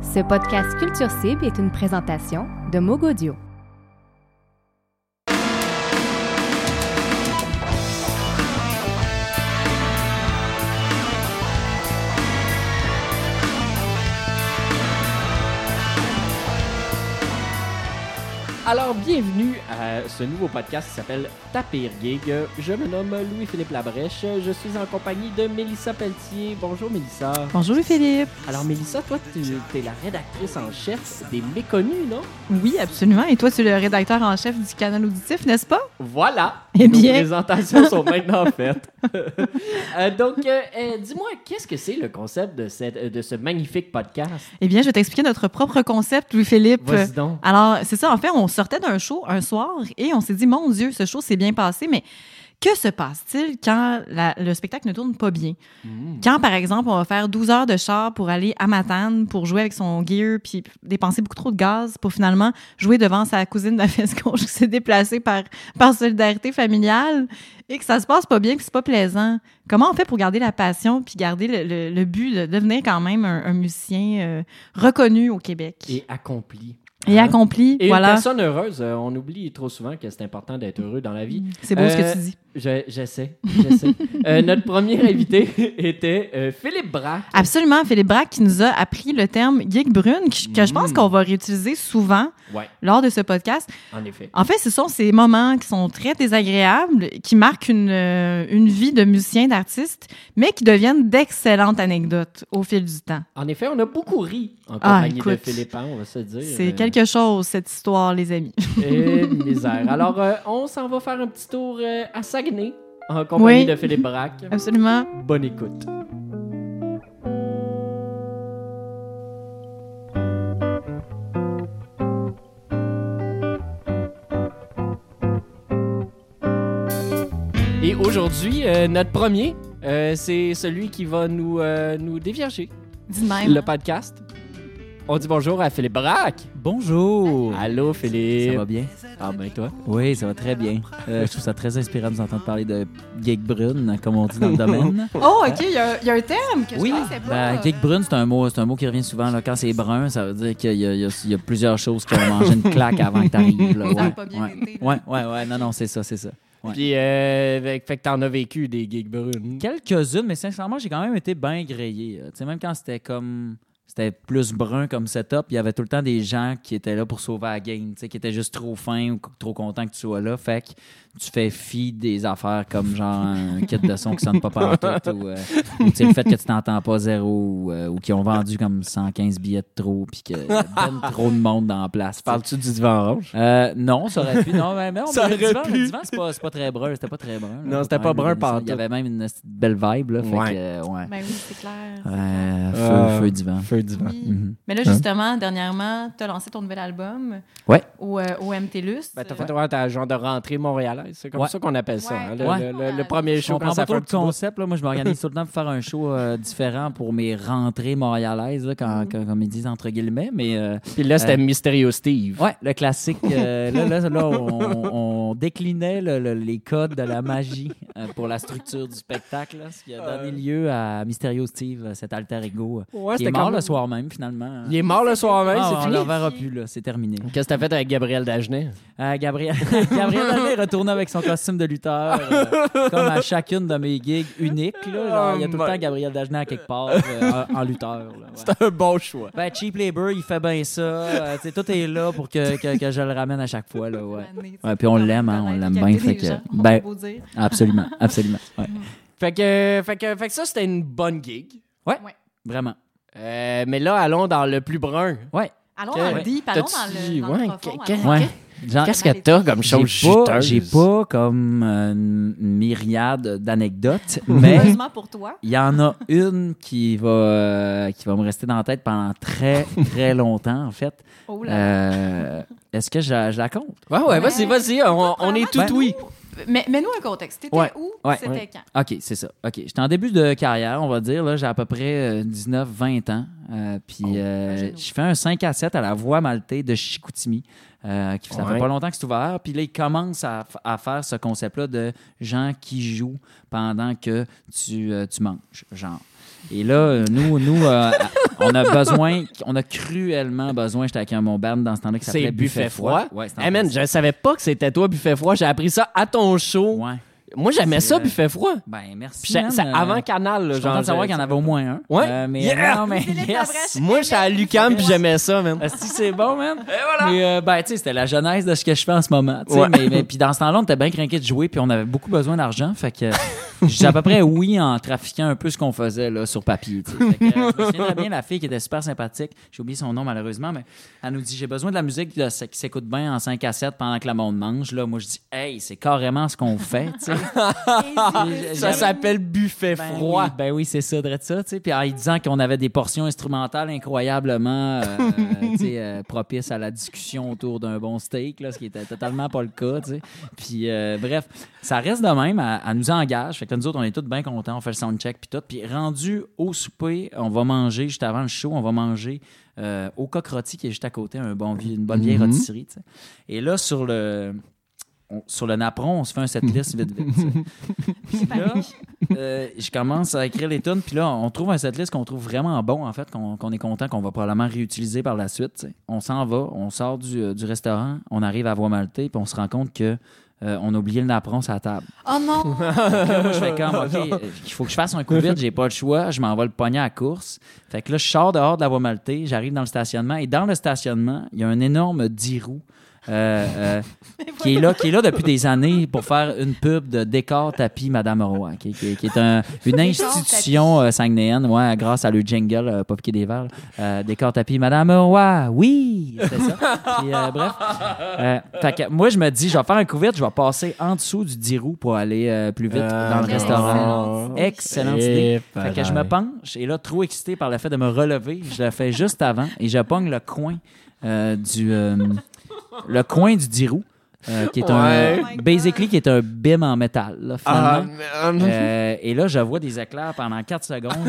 Ce podcast Culture Cible est une présentation de Mogodio. Alors, bienvenue à ce nouveau podcast qui s'appelle Taper Gig. Je me nomme Louis-Philippe Labrèche. Je suis en compagnie de Mélissa Pelletier. Bonjour, Mélissa. Bonjour Philippe. Alors, Mélissa, toi, tu es la rédactrice en chef des Méconnus, non? Oui, absolument. Et toi, tu es le rédacteur en chef du canal auditif, n'est-ce pas? Voilà. Eh Nos bien. présentations sont maintenant faites. Euh, donc, euh, euh, dis-moi, qu'est-ce que c'est le concept de, cette, de ce magnifique podcast? Eh bien, je vais t'expliquer notre propre concept, Louis-Philippe. Vas-y donc. Alors, c'est ça. En fait, on sortait d'un show un soir et on s'est dit, mon Dieu, ce show s'est bien passé, mais que se passe-t-il quand la- le spectacle ne tourne pas bien? Mm. Quand, par exemple, on va faire 12 heures de char pour aller à Matane pour jouer avec son gear puis dépenser beaucoup trop de gaz pour finalement jouer devant sa cousine de la fesse gauche qui s'est déplacée par, par solidarité familiale et que ça se passe pas bien, que c'est pas plaisant. Comment on fait pour garder la passion puis garder le, le- le but de devenir quand même un, un musicien euh, reconnu au Québec? Et accompli. Et Hein? accompli? Et une voilà. personne heureuse, euh, on oublie trop souvent que c'est important d'être heureux dans la vie. C'est beau ce Euh, que tu dis. Je- J'essaie. Euh, notre premier invité était euh, Philippe Braque. Absolument, Philippe Braque qui nous a appris le terme geek brune, que, que je pense Mm. qu'on va réutiliser souvent Ouais, lors de ce podcast. en effet. En fait, ce sont ces moments qui sont très désagréables, qui marquent une, euh, une vie de musicien, d'artiste, mais qui deviennent d'excellentes anecdotes au fil du temps. En effet, on a beaucoup ri en Ah, compagnie de écoute, Philippe, hein, on va se dire. C'est Euh, quelque chose, cette histoire, les amis. Et misère. Alors, euh, on s'en va faire un petit tour euh, à Saguenay en compagnie Oui. de Philippe Braque. Absolument. Bonne écoute. Et aujourd'hui, euh, notre premier, euh, c'est celui qui va nous, euh, nous dévierger Dis même. le podcast. On dit bonjour à Philippe Braque. Bonjour! Allô, Philippe. Ça va bien? Ah, ben toi? Oui, ça va très bien. Euh, je trouve ça très inspirant de vous entendre parler de geek brune, comme on dit dans le domaine. Oh, OK, il y, a- il y a un thème que Oui, je pas. ben, geek brune, c'est un mot, c'est un mot qui revient souvent. Là. Quand c'est brun, ça veut dire qu'il y a, il y a- il y a plusieurs choses qui ont mangé une claque avant que tu arrives. Ça a pas bien ouais. été, là. ouais, ouais, ouais, non, non, c'est ça, c'est ça. Ouais. Puis, euh, fait, que t'en as vécu des gigs brunes. Quelques-unes, mais sincèrement, j'ai quand même été bien grillé. Tu sais, même quand c'était comme. C'était plus brun comme setup, il y avait tout le temps des gens qui étaient là pour sauver la game, qui étaient juste trop fins ou trop contents que tu sois là. Fait que tu fais fi des affaires comme genre un kit de son qui sonne pas partout ou, euh, ou, tu sais, le fait que tu t'entends pas zéro ou, euh, ou qu'ils ont vendu comme 115 billets de trop puis qu'il y a ben trop de monde dans la place. Parles-tu du divan orange? Euh, non, ça aurait pu. Non, mais, mais on Ça le aurait divan, pu. le divan, c'est pas, c'est pas très brun. C'était pas très brun. là. Non, c'était pas brun mais pantoute. Il y avait même une belle vibe. Là, fait Ouais. que, euh, ouais. Ben oui, c'est clair. Euh, feu, Euh, feu divan. Feu divan. Oui. Mhm. Mais là, justement, dernièrement, tu as lancé ton nouvel album Ouais. au, euh, au MTLUS. Ben, t'as fait ouais, t'as un genre de rentrée C'est comme Ouais. ça qu'on appelle ça. Ouais. hein, le, Ouais. le- le- le premier Je show quand comprends ça pas fait trop un le concept. Là. Moi, je m'organise tout le temps pour faire un show euh, différent pour mes rentrées montréalaises, là, quand, quand- comme ils disent entre guillemets. Mais euh, Puis là, c'était Euh, Mysterio Steve. ouais, le classique. euh, là, là, là, on, on déclinait le- le- les codes de la magie euh, pour la structure du spectacle, là, ce qui a donné lieu à Mysterio Steve, cet alter ego, Ouais, qui est c'était mort quand le soir même, finalement. Il est mort le soir même, Ah, c'est on fini. ne le reverra plus, là. C'est terminé. Qu'est-ce que t'as fait avec Gabriel Dagenet? Euh, Gabriel, Gabriel Dagenet est retourné avec son costume de lutteur, euh, comme à chacune de mes gigs uniques. Là, Genre, il y a tout le Oh temps Gabriel Dagenet à quelque part euh, en, en lutteur. là, ouais. C'était un bon choix. Ben, Cheap Labor, il fait bien ça. euh, tu sais, tout est là pour que, que, que je le ramène à chaque fois. Là, ouais. Ouais, puis on l'aime, hein, on l'aime bien, fait que- ben-. Absolument, absolument. Ouais. Fait que, fait, que, fait que ça, c'était une bonne gig. Vraiment. Euh, mais là, allons dans le plus brun. Ouais. Allons dans le deep, allons dans le, dans ouais, le profond. que- allons- Ouais. Qu'est-ce que t'as comme chose j'ai pas, juteuse? j'ai pas comme euh, une myriade d'anecdotes, mais Heureusement pour toi. Il y en a une qui va, euh, qui va me rester dans la tête pendant très, très longtemps, en fait. Oh là. Euh, Est-ce que je, je la compte? Ouais, ouais, vas-y, vas-y. On, on est tout Ben- oui. Mais, mais nous un contexte. T'étais Ouais. où? Ouais. C'était Ouais. quand? OK, c'est ça. OK. J'étais en début de carrière, on va dire. Là, j'ai à peu près 19-20 ans. Euh, puis Oh, euh, je fais un 5 à 7 à la Voie Maltais de Chicoutimi. Euh, qui, ça Ouais. fait pas longtemps que c'est ouvert. Puis là, ils commencent à faire ce concept-là de gens qui jouent pendant que tu, euh, tu manges, genre. Et là, nous, nous euh, on a besoin, on a cruellement besoin, j'étais avec un mon band dans ce temps-là qui s'appelait C'est Buffet Froid. Ouais, c'était en Hey man, je savais pas que c'était toi, Buffet Froid. J'ai appris ça à ton show. Ouais. Moi, j'aimais ça. Buffet Froid. Ben, merci. Man. ça- Euh, avant Canal, là, je genre. de savoir qu'il y en avait au moins un. Ouais. Euh, mais Yeah! non, mais yes. Moi, j'étais à Lucam puis j'aimais ça, man. Asti, c'est bon, man. Mais, euh, ben, tu sais, c'était la genèse de ce que je fais en ce moment. tu sais, Ouais. Mais, mais- puis dans ce temps-là, on était bien craqués de jouer, puis on avait beaucoup besoin d'argent. Fait que disais à peu près oui en trafiquant un peu ce qu'on faisait là, sur papier. que, euh, je me souviens très bien, la fille qui était super sympathique, j'ai oublié son nom malheureusement, mais elle nous dit J'ai besoin de la musique là, qui s'écoute bien en 5 à 7 pendant que le monde mange. Là, moi, je dis Hey, c'est carrément ce qu'on fait. Ça s'appelle Buffet Ben Froid. oui, ben oui, c'est ça, de ça, tu sais. Puis en lui disant qu'on avait des portions instrumentales incroyablement, euh, sais, euh, propices à la discussion autour d'un bon steak, là, ce qui était totalement pas le cas, tu sais. Puis euh, bref, ça reste de même, elle, elle nous engage. Fait que nous autres, on est tous bien contents, on fait le soundcheck puis tout. Puis rendu au souper, on va manger, juste avant le show, on va manger euh, au coq rôti qui est juste à côté, un bon, une bonne vieille Mhm. rôtisserie. Et là, sur le... on- sur le napperon, on se fait un setlist vite vite. Puis là, euh, je commence à écrire les tunes, puis là, on trouve un setlist qu'on trouve vraiment bon, en fait, qu'on qu'on est content, qu'on va probablement réutiliser par la suite. On s'en va, on sort du, euh, du restaurant, on arrive à Voie Maltais, puis on se rend compte que euh, on a oublié le napperon sur la table. Oh non! Là, moi, je fais comme, OK, il faut que je fasse un coup vite, j'ai pas le choix, je m'envoie le pognon à la course. Fait que là, je sors dehors de la Voie Maltais, j'arrive dans le stationnement, et dans le stationnement, il y a un énorme 10 roues. Euh, euh, qui est là qui est là depuis des années pour faire une pub de décor tapis Madame Roy qui, qui- qui est un- une institution euh, saguenéenne ouais, grâce à le jingle euh, pas piqué des verres euh, décor tapis Madame Roy oui c'est ça. Puis, euh, bref. Euh, fait que moi je me dis je vais faire un coup vite je vais passer en dessous du 10 roues pour aller euh, plus vite dans le restaurant. Excellente excellente idée fait que je me penche et là, trop excité par le fait de me relever, je le fais juste avant et je pogne le coin euh, du euh, le coin du 10 roues, euh, qui est Ouais. un Oh basically qui est un bim en métal là, Ah, finalement. Euh, et là, je vois des éclairs pendant 4 secondes.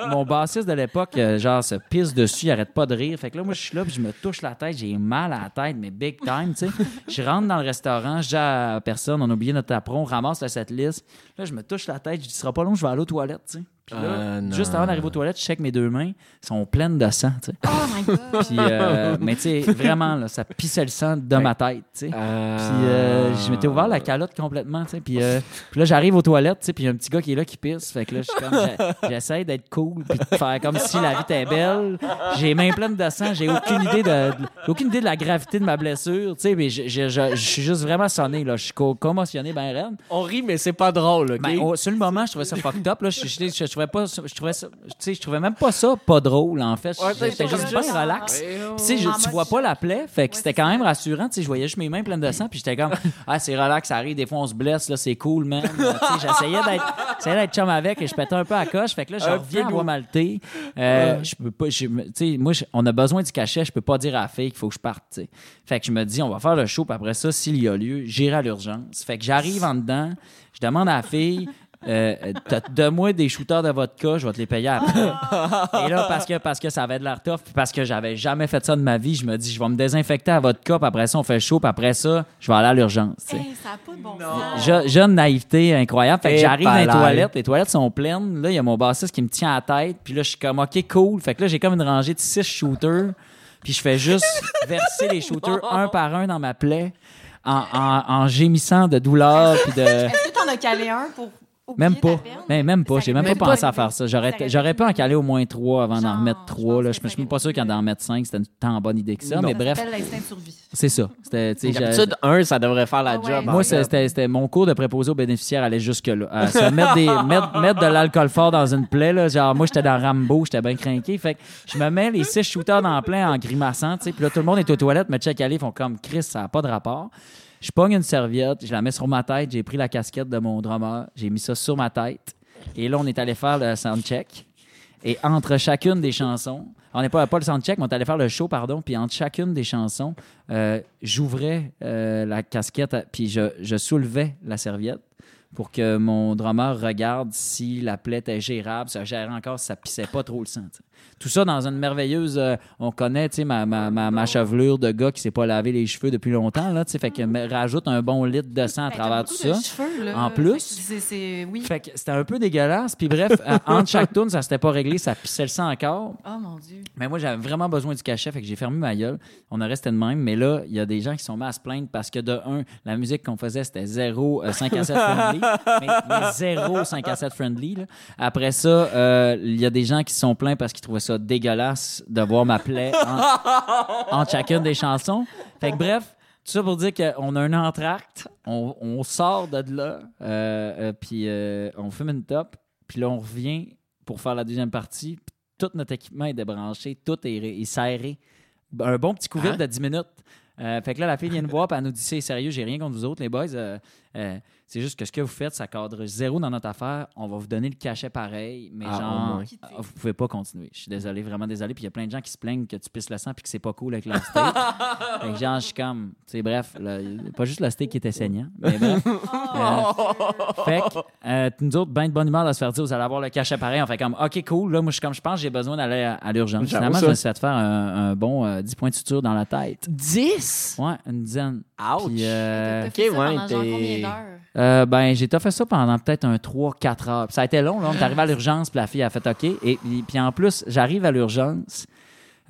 Euh, mon bassiste de l'époque, euh, genre, se pisse dessus, il arrête pas de rire. Fait que là, moi, je suis là, puis je me touche la tête, j'ai mal à la tête, mais big time, tu sais. Je rentre dans le restaurant, je dis à personne, on a oublié notre apron, on ramasse la setlist. Là, je me touche la tête, je dis, ce sera pas long, je vais aller aux toilettes, tu sais. Puis là, non. juste avant d'arriver aux toilettes, je check mes deux mains, sont pleines de sang, tu sais. Oh my God! Puis, euh, mais tu sais, vraiment, là, ça pissait le sang de ma tête. Ah. Puis euh, je m'étais ouvert la calotte complètement. Puis, euh, puis là, j'arrive aux toilettes, puis il y a un petit gars qui est là qui pisse. Fait que là, je suis comme, j'ai- j'essaie d'être cool, puis de faire comme si la vie était belle. J'ai les mains pleines de sang, j'ai aucune idée de, aucune idée de la gravité de ma blessure, tu sais. Mais je, suis juste vraiment sonné, là. Je suis co- commotionné, ben raide. On rit, mais c'est pas drôle, OK? Ben, au- sur le moment, je trouvais ça fucked up. Là, je, je, je, je trouvais pas, ça- je trouvais ça, tu sais, je trouvais même pas ça pas drôle en fait. J'étais juste bien relax. Puis, tu sais, je- En tu vois pas la plaie, fait que c'était quand même rassurant. Tu sais, je voyais juste mes mains pleines de sang, puis j'étais comme, ah, c'est relax, ça arrive. Des fois, on se blesse, là, c'est cool, man. Tu sais, j'essayais d'être, j'essayais d'être chum avec et je pétais un peu à coche. Fait que là, je reviens à. Voie Maltais. Euh, Je peux pas, je tu sais, moi, je- on a besoin du cachet. Je peux pas dire à la fille qu'il faut que je parte, tu sais. Fait que je me dis, on va faire le show, puis après ça, s'il y a lieu, j'irai à l'urgence. Fait que j'arrive en dedans, je demande à la fille, euh, donne-moi des shooters de vodka, je vais te les payer après. Et là, parce que, parce que ça avait de l'air tough, puis parce que j'avais jamais fait ça de ma vie, je me dis, je vais me désinfecter à vodka, puis après ça, on fait le show, puis après ça, je vais aller à l'urgence. tu sais. Hey, ça n'a pas de bon sens. Je- jeune naïveté incroyable. Fait que Et j'arrive dans les palais. toilettes, les toilettes sont pleines. Là, il y a mon bassiste qui me tient à la tête. Puis là, je suis comme, OK, cool. Fait que là, j'ai comme une rangée de six shooters. Puis je fais juste verser les shooters un par un dans ma plaie en, en- en gémissant de douleur. Puis de. Est-ce que t'en as calé un pour Même pas. même pas. J'ai même pas pensé à faire ça. J'aurais, pu en caler au moins trois avant d'en remettre trois. Je, ça suis pas sûr qu'en en mettre cinq, c'était une tant bonne idée que ça. Mais bref, c'est ça. D'habitude, un, ça devrait faire la Ah job. moi, c'était c'était mon cours de préposé aux bénéficiaires allait jusque-là. Se mettre, de l'alcool fort dans une plaie. Là, genre, moi, j'étais dans Rambo, j'étais bien craqué. Fait que je me mets les six shooters dans plaie en grimaçant. tu sais, Puis là, tout le monde est aux toilettes, me check aller, font comme Chris, ça n'a pas de rapport. Je pogne une serviette, je la mets sur ma tête, j'ai pris la casquette de mon drummer, j'ai mis ça sur ma tête. Et là, on est allé faire le soundcheck. Et entre chacune des chansons, on n'est pas, pas le soundcheck, mais on est allé faire le show, pardon. Puis entre chacune des chansons, euh, j'ouvrais euh, la casquette, puis je soulevais la serviette pour que mon drummer regarde si la plaie était gérable, ça gérait encore si ça pissait pas trop le sang. Tout ça dans une merveilleuse. euh, on connaît, tu sais, ma, ma, ma, ma chevelure de gars qui s'est pas lavé les cheveux depuis longtemps, là, tu sais, fait que rajoute un bon litre de sang à Ben, travers tout ça. cheveux, là. En plus. Oui. C'était un peu dégueulasse. Puis bref, euh, entre chaque tune, ça s'était pas réglé, ça pissait le sang encore. Oh mon Dieu. Mais moi, j'avais vraiment besoin du cachet, fait que j'ai fermé ma gueule. On a resté de même. Mais là, il y a des gens qui sont mis à se plaindre parce que de un, la musique qu'on faisait, c'était zéro euh, 5 à 7 friendly. mais, mais zéro 5 à 7 friendly. là. Après ça, euh, il y a des gens qui se sont plaints parce qu'ils trouvaient ça dégueulasse de voir ma plaie en, chacune des chansons. Fait que bref, tout ça pour dire qu'on a un entracte, on, on sort de là, euh, euh, puis euh, on fume une top, puis là, on revient pour faire la deuxième partie, puis tout notre équipement est débranché, tout est, est serré. Un bon petit coup vide Hein? de 10 minutes. Fait que là, la fille vient nous voir, puis elle nous dit C'est sérieux, j'ai rien contre vous autres, les boys. C'est juste que ce que vous faites, ça cadre zéro dans notre affaire. On va vous donner le cachet pareil, mais Ah, genre, euh, vous pouvez pas continuer. Je suis désolé, vraiment désolé. Puis il y a plein de gens qui se plaignent que tu pisses le sang puis que c'est pas cool avec leur steak. fait que genre, je suis comme, tu sais, bref, le- pas juste le steak qui était saignant, mais bref. Euh, fait que euh, nous autres, ben de bonne humeur de se faire dire, vous allez avoir le cachet pareil. On fait comme, OK, cool. Là, moi, je suis comme, je pense que j'ai besoin d'aller à, à l'urgence. Finalement, ça. je me suis fait faire un, un bon euh, 10 points de suture dans la tête. 10? Ouais, une dizaine. Ouch! Puis, euh, ok, ouais, combien d'heures? Euh, ben, j'ai fait ça pendant peut-être un 3-4 heures. Puis ça a été long, là. On est arrivé à l'urgence, puis la fille a fait OK. Et puis, en plus, j'arrive à l'urgence.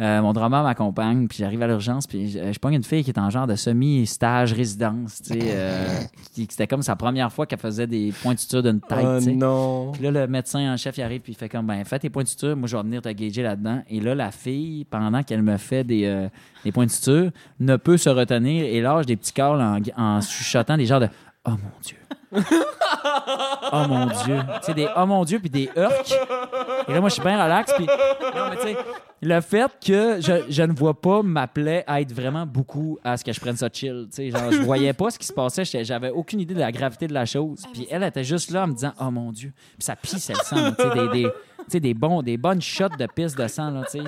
euh, mon drummer m'accompagne, puis j'arrive à l'urgence, puis je, je pogne une fille qui est en genre de semi-stage résidence, tu sais. euh, qui- C'était comme sa première fois qu'elle faisait des points de suture d'une tête, Oh tu sais. non. Puis là, le médecin en chef, il arrive, puis il fait comme, ben, fais tes points de suture, moi, je vais venir te gager là-dedans. Et là, la fille, pendant qu'elle me fait des, euh, des points de suture, ne peut se retenir et lâche des petits calls en, en chuchotant des genres de Oh mon Dieu. oh mon Dieu. Tu sais, des Oh mon Dieu, puis des Urk. Et là, moi, je suis bien relax, le fait que je, je ne vois pas ma plaie aide vraiment beaucoup à ce que je prenne ça chill. Tu sais, je voyais pas ce qui se passait, j'avais aucune idée de la gravité de la chose. Puis elle était juste là en me disant Oh mon Dieu. Puis ça pissait le sang, tu sais, des, des, des, bons, des bonnes shots de pisse de sang, là, tu sais.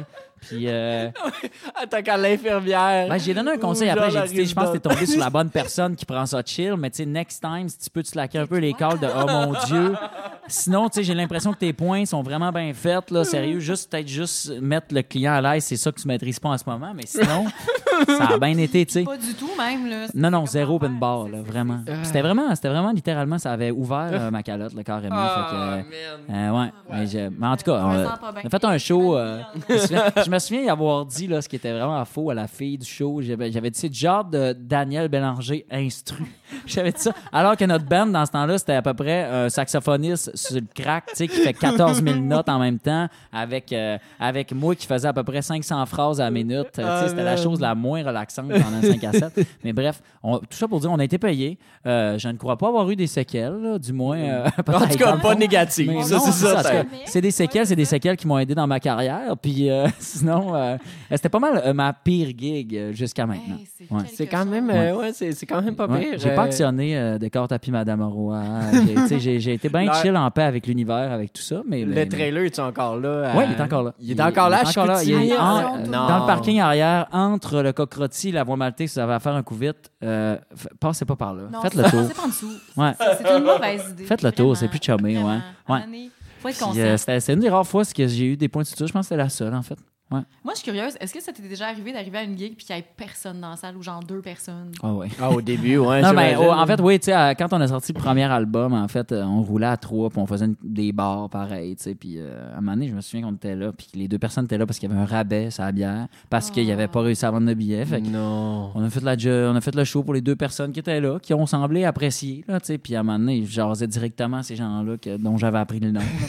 Puis. euh, Attends, quand l'infirmière. ben, j'ai donné un conseil après. J'ai dit, je pense que t'es tombé sur la bonne personne qui prend ça chill, mais tu sais, next time, si tu peux te slacker un peu les calls de oh mon Dieu. Sinon, tu sais, j'ai l'impression que tes points sont vraiment bien faits, là. Sérieux, juste peut-être juste mettre le client à l'aise, c'est ça que tu maîtrises pas en ce moment, mais sinon, ça a bien été, tu sais. Pas du tout, même. Là. Non, non, zéro open bar, là, vraiment. C'était vraiment, c'était vraiment littéralement, ça avait ouvert euh, ma calotte, là, carrément. Ah, fait que, euh, man. euh, ouais, mais, je- mais en tout cas, on, a- on fait un show. euh, je, je me souviens y avoir dit là, ce qui était vraiment faux à la fille du show. J'avais, dit c'est genre de Daniel Bélanger instru. J'avais dit ça. Alors que notre band, dans ce temps-là, c'était à peu près un saxophoniste sur le crack, tu sais, qui fait 14 000 notes en même temps, avec, euh, avec moi qui faisait à peu près 500 phrases à la minute. Euh, Ah, c'était la man. chose la moins relaxante pendant 5 à 7. Mais bref, on- tout ça pour dire, on a été payé. Euh, je ne crois pas avoir eu des séquelles, là, du moins. euh, En tout cas, pas. Mais Ça, c'est ça. parce ça. que C'est des séquelles, c'est des séquelles qui m'ont aidé dans ma carrière. Puis euh, sinon, euh, c'était pas mal euh, ma pire gig euh, jusqu'à maintenant. Hey, c'est Ouais. quelque C'est quand même, euh, ouais, c'est c'est quand même pas Ouais, pire. J'ai euh, pas actionné euh, de corps tapis Madame Roy. J'ai- tu sais, J'ai j'ai été bien chill en paix avec l'univers, avec tout ça. Mais, Le mais- trailer, est encore là? Oui, à- il est encore là. Il est encore là, il est dans le parking arrière, entre le cockrotti et la voie maltée, si vous avez à faire un coup vite, euh, passez pas par là. Non, Faites c'est- le tour. C'est pas en dessous. Ouais. C'est c'est une mauvaise idée. Faites le tour, c'est plus chumé, ouais. Ouais. Euh, c'était une des rares fois que j'ai eu des points de suture. Je pense que c'était la seule, en fait. Moi, je suis curieuse. Est-ce que ça t'est déjà arrivé d'arriver à une gig puis qu'il n'y ait personne dans la salle ou genre deux personnes? Ah ouais. Ah, au début, ouais. Non, mais j'imagine. oh, en fait, oui, tu sais, quand on a sorti le premier album, en fait, euh, on roulait à trois, puis on faisait une- des bars pareil, tu sais. Puis euh, à un moment donné, je me souviens qu'on était là, puis que les deux personnes étaient là parce qu'il y avait un rabais sur la bière, parce qu'ils n'avaient pas réussi à vendre de billets. Fait Non. on a fait la on a fait le show pour les deux personnes qui étaient là, qui ont semblé apprécier, là, tu sais. Puis à un moment donné, je jasais directement à ces gens-là que- dont j'avais appris le nom.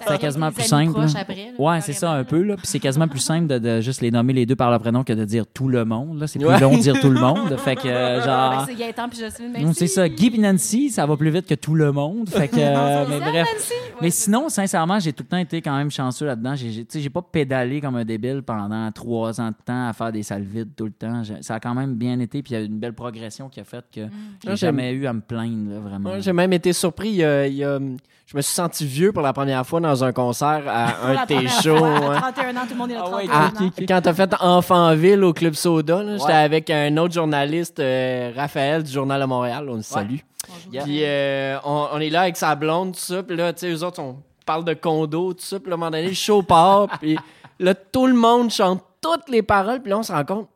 C'était quasiment plus simple. Après, là, Ouais, c'est ça, un peu, là. Puis c'est quasiment plus simple de, de juste les nommer les deux par leur prénom que de dire tout le monde, là. C'est plus Ouais. long de dire tout le monde. Fait que, euh, genre. c'est Gaëtan puis Jocelyne, Non, merci. c'est ça. Guy et Nancy, ça va plus vite que tout le monde. Fait que, euh, mais bref. Nancy? Ouais, Mais sinon, sincèrement, j'ai tout le temps été quand même chanceux là-dedans. J'ai, j'ai- j'ai pas pédalé comme un débile pendant trois ans de temps à faire des salles vides tout le temps. J'ai- ça a quand même bien été. Puis il y a une belle progression qui a fait que j'ai Ah, j'aime- jamais eu à me plaindre, là, vraiment. J'ai même été surpris. Il y a, il y a- je me suis senti vieux pour la première fois dans un concert à un de tes shows. fois. 31 ans, tout le monde est à Ah ouais, 31 Ah. Quand t'as fait Enfantville au Club Soda, j'étais avec un autre journaliste, euh, Raphaël du Journal de Montréal. On le salue. Yeah. Puis euh, on, on est là avec sa blonde, tout ça. Puis là, tu sais, eux autres, on parle de condo, tout ça. Puis là, à un moment donné, le show part. Puis là, tout le monde chante toutes les paroles. Puis là, on se rend compte.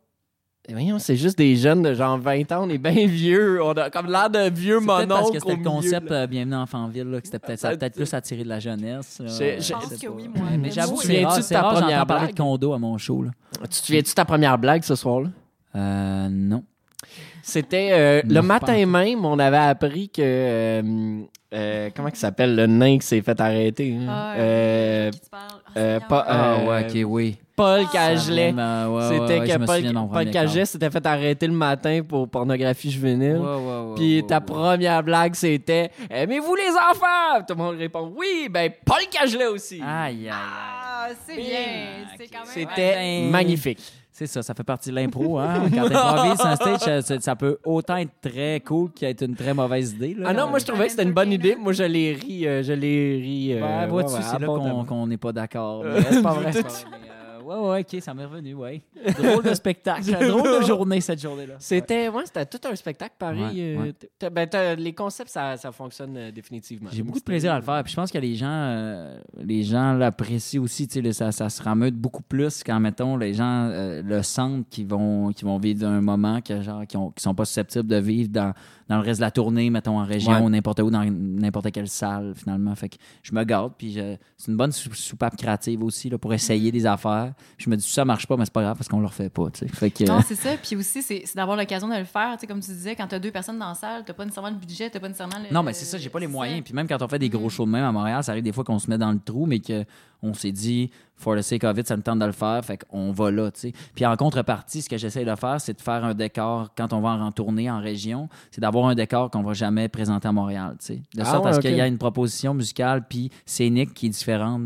Voyons, c'est juste des jeunes de genre 20 ans, on est bien vieux. On a comme l'air de vieux C'est peut-être mononcles. parce que c'était le concept euh, Bienvenue en Fanville, là, que c'était peut-être, ça a peut-être plus attiré de la jeunesse. là. Je pense que pas. oui, moi. Mais j'avoue, Tu rare, de ta rare, première j'entends parler blague? de condo à mon show. Là. Tu te souviens-tu de ta première blague ce soir-là? Euh, non. C'était euh, Non, le pas matin même, on avait appris que. euh, euh, comment il s'appelle le nain qui s'est fait arrêter? hein? Ah, Euh, qui te parle? Ah, euh, pas- Ah, Euh, ouais, ok, oui. Paul. Cagelet. C'était que Paul, Paul Cagelet s'était fait arrêter le matin pour pornographie juvénile. Ouais, ouais, ouais, Puis ouais, ta ouais. première blague, c'était Aimez-vous les enfants? Tout le monde répond Oui, ben Paul Cagelet aussi. Aïe, aïe, aïe. Ah, c'est bien. C'est quand même. C'était ben- magnifique. C'est ça, ça fait partie de l'impro. Hein? Quand t'improvises sur un stage, ça, ça- ça peut autant être très cool qu'être une très mauvaise idée. Là. Ah non, moi je trouvais que c'était une bonne idée. Moi je l'ai ri, euh, je l'ai ri. euh, Ben, vois-tu, ouais, ouais, c'est là qu'on n'est pas d'accord. C'est pas vrai. Ouais, ouais, ok, ça m'est revenu, ouais. Drôle de spectacle. drôle de journée, cette journée-là. C'était ouais, c'était tout un spectacle pareil. Ouais, euh, ouais. ben, les concepts, ça, ça fonctionne euh, définitivement. J'ai beaucoup de plaisir à le faire. Puis je pense que les gens, euh, les gens l'apprécient aussi. Tu sais, le- ça, ça se rameute beaucoup plus quand, mettons, les gens euh, le sentent qu'ils vont, vont vivre un moment que, genre, qui, ont, qui sont pas susceptibles de vivre dans, dans le reste de la tournée, mettons, en région Ouais. ou n'importe où, dans n'importe quelle salle, finalement. Fait que je me garde. Puis c'est une bonne sou- soupape créative aussi là, pour essayer des affaires. Je me dis, ça marche pas, mais c'est pas grave parce qu'on le refait pas. Tu sais. Fait que, Non, c'est ça. Puis aussi, c'est d'avoir l'occasion de le faire. Tu sais, comme tu disais, quand tu as deux personnes dans la salle, tu pas nécessairement le budget, tu pas nécessairement le. Non, mais c'est ça, j'ai pas les moyens. ça. Puis même quand on fait des gros Mm. shows de même à Montréal, ça arrive des fois qu'on se met dans le trou, mais qu'on s'est dit, for the sake of it, ça me tente de le faire, fait qu'on va là, tu sais. Puis en contrepartie, ce que j'essaie de faire, c'est de faire un décor, quand on va en tournée en région, c'est d'avoir un décor qu'on va jamais présenter à Montréal, tu sais. De Ah sorte à ce qu'il y a une proposition musicale puis scénique qui est différente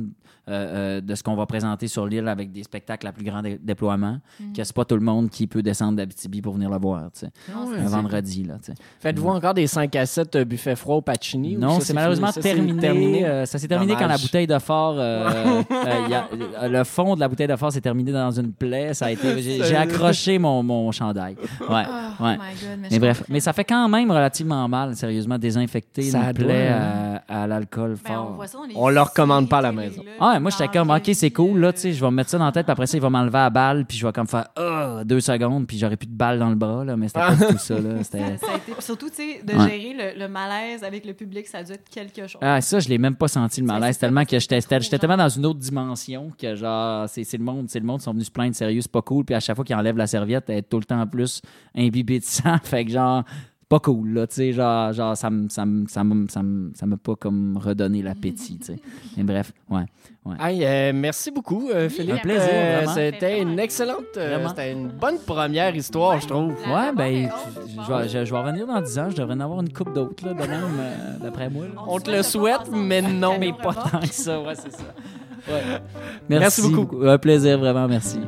euh, euh, de ce qu'on va présenter sur l'île avec des spectacles à plus grand dé- déploiement, Mm. que c'est pas tout le monde qui peut descendre d'Abitibi pour venir le voir, tu sais. Non, c'est Un vendredi, là, tu sais. Faites-vous encore des 5 à 7 euh, buffets froid au Pacini? Non, c'est malheureusement? Ça, terminé. euh, ça s'est terminé quand la bouteille de fort. euh, euh, il y a- euh, le fond de la bouteille de fort s'est terminé dans une plaie. Ça a été. J'ai accroché mon, mon chandail. Ouais. Oh ouais. my God, mais, bref, mais ça fait quand même relativement mal, sérieusement, désinfecter Ça une plaie hein. à, à l'alcool Ben, on fort. les On le recommande pas à la maison. Ah, moi, j'étais comme, OK, c'est cool, là, tu sais, je vais me mettre ça dans la tête, puis après ça, il va m'enlever la balle, puis je vais comme faire, ah, deux secondes, puis j'aurais plus de balle dans le bras, là, mais c'était pas tout ça, là. C'était. Ça a été- puis surtout, tu sais, de Ouais. gérer le, le malaise avec le public, ça a dû être quelque chose. Ah, ça, je l'ai même pas senti le malaise tellement que j'étais tellement dans une autre dimension que genre c'est le monde, c'est le monde qui sont venus se plaindre sérieux, c'est pas cool puis à chaque fois qu'ils enlèvent la serviette, elle est tout le temps plus imbibée de sang, fait que genre pas cool là, tu sais genre genre ça me ça me ça me ça me ça m'a pas comme redonné l'appétit, tu sais. Mais bref, ouais. Hey, euh, merci beaucoup, euh, Philippe. un plaisir, Euh, vraiment. C'était une excellente, euh, Vraiment. c'était une bonne première histoire, je trouve. Ouais, ben je, je je pense. vais, je- je vais revenir dans 10 ans, je devrais en avoir une coupe d'autres là de même euh, d'après moi. là. On te le souhaite, mais non. Mais pas tant que ça, ouais, c'est ça. Ouais. Merci beaucoup. Un plaisir vraiment, merci.